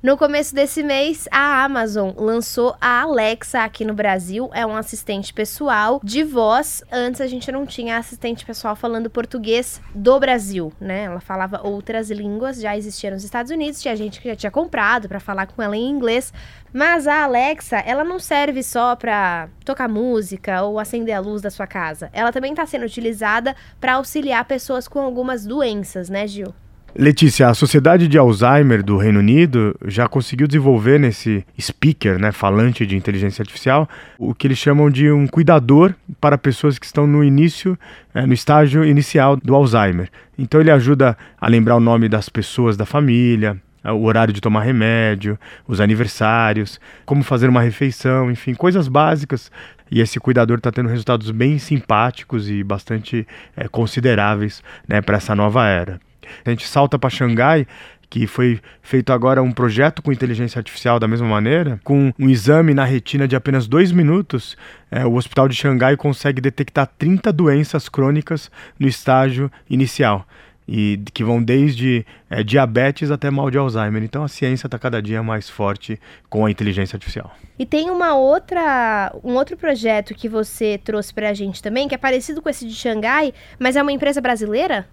No começo desse mês, a Amazon lançou a Alexa aqui no Brasil. É um assistente pessoal de voz. Antes a gente não tinha assistente pessoal falando português do Brasil, né? Ela falava outras línguas, já existia nos Estados Unidos, tinha gente que já tinha comprado para falar com ela em inglês. Mas a Alexa, ela não serve só para tocar música ou acender a luz da sua casa. Ela também está sendo utilizada para auxiliar pessoas com algumas doenças, né, Gil? Letícia, a Sociedade de Alzheimer do Reino Unido já conseguiu desenvolver nesse speaker, né, falante de inteligência artificial, o que eles chamam de um cuidador para pessoas que estão no início, é, no estágio inicial do Alzheimer. Então ele ajuda a lembrar o nome das pessoas da família, o horário de tomar remédio, os aniversários, como fazer uma refeição, enfim, coisas básicas. E esse cuidador está tendo resultados bem simpáticos e bastante é, consideráveis né, para essa nova era. A gente salta para Xangai, que foi feito agora um projeto com inteligência artificial da mesma maneira, com um exame na retina de apenas dois minutos, é, o Hospital de Xangai consegue detectar 30 doenças crônicas no estágio inicial. E que vão desde é, diabetes até mal de Alzheimer. Então a ciência está cada dia mais forte com a inteligência artificial. E tem uma outra, um outro projeto que você trouxe para a gente também, que é parecido com esse de Xangai, mas é uma empresa brasileira?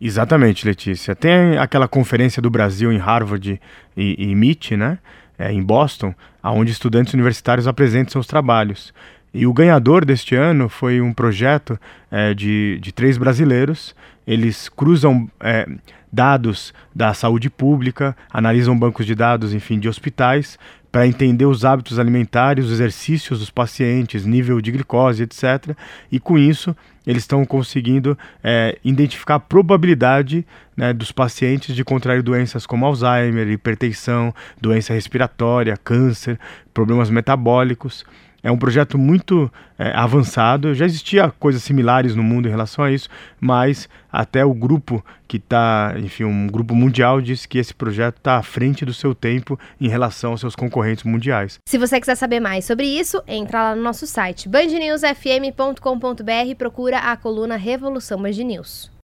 Exatamente, Letícia. Tem aquela conferência do Brasil em Harvard e, e MIT, né? É, em Boston, onde estudantes universitários apresentam seus trabalhos. E o ganhador deste ano foi um projeto é, de, de três brasileiros. Eles cruzam é, dados da saúde pública, analisam bancos de dados, enfim, de hospitais, para entender os hábitos alimentares, os exercícios dos pacientes, nível de glicose, etc. E com isso, eles estão conseguindo é, identificar a probabilidade né, dos pacientes de contrair doenças como Alzheimer, hipertensão, doença respiratória, câncer, problemas metabólicos. É um projeto muito é, avançado. Já existia coisas similares no mundo em relação a isso, mas até o grupo que está, enfim, um grupo mundial disse que esse projeto está à frente do seu tempo em relação aos seus concorrentes mundiais. Se você quiser saber mais sobre isso, entra lá no nosso site bandnewsfm.com.br e procura a coluna Revolução Band News.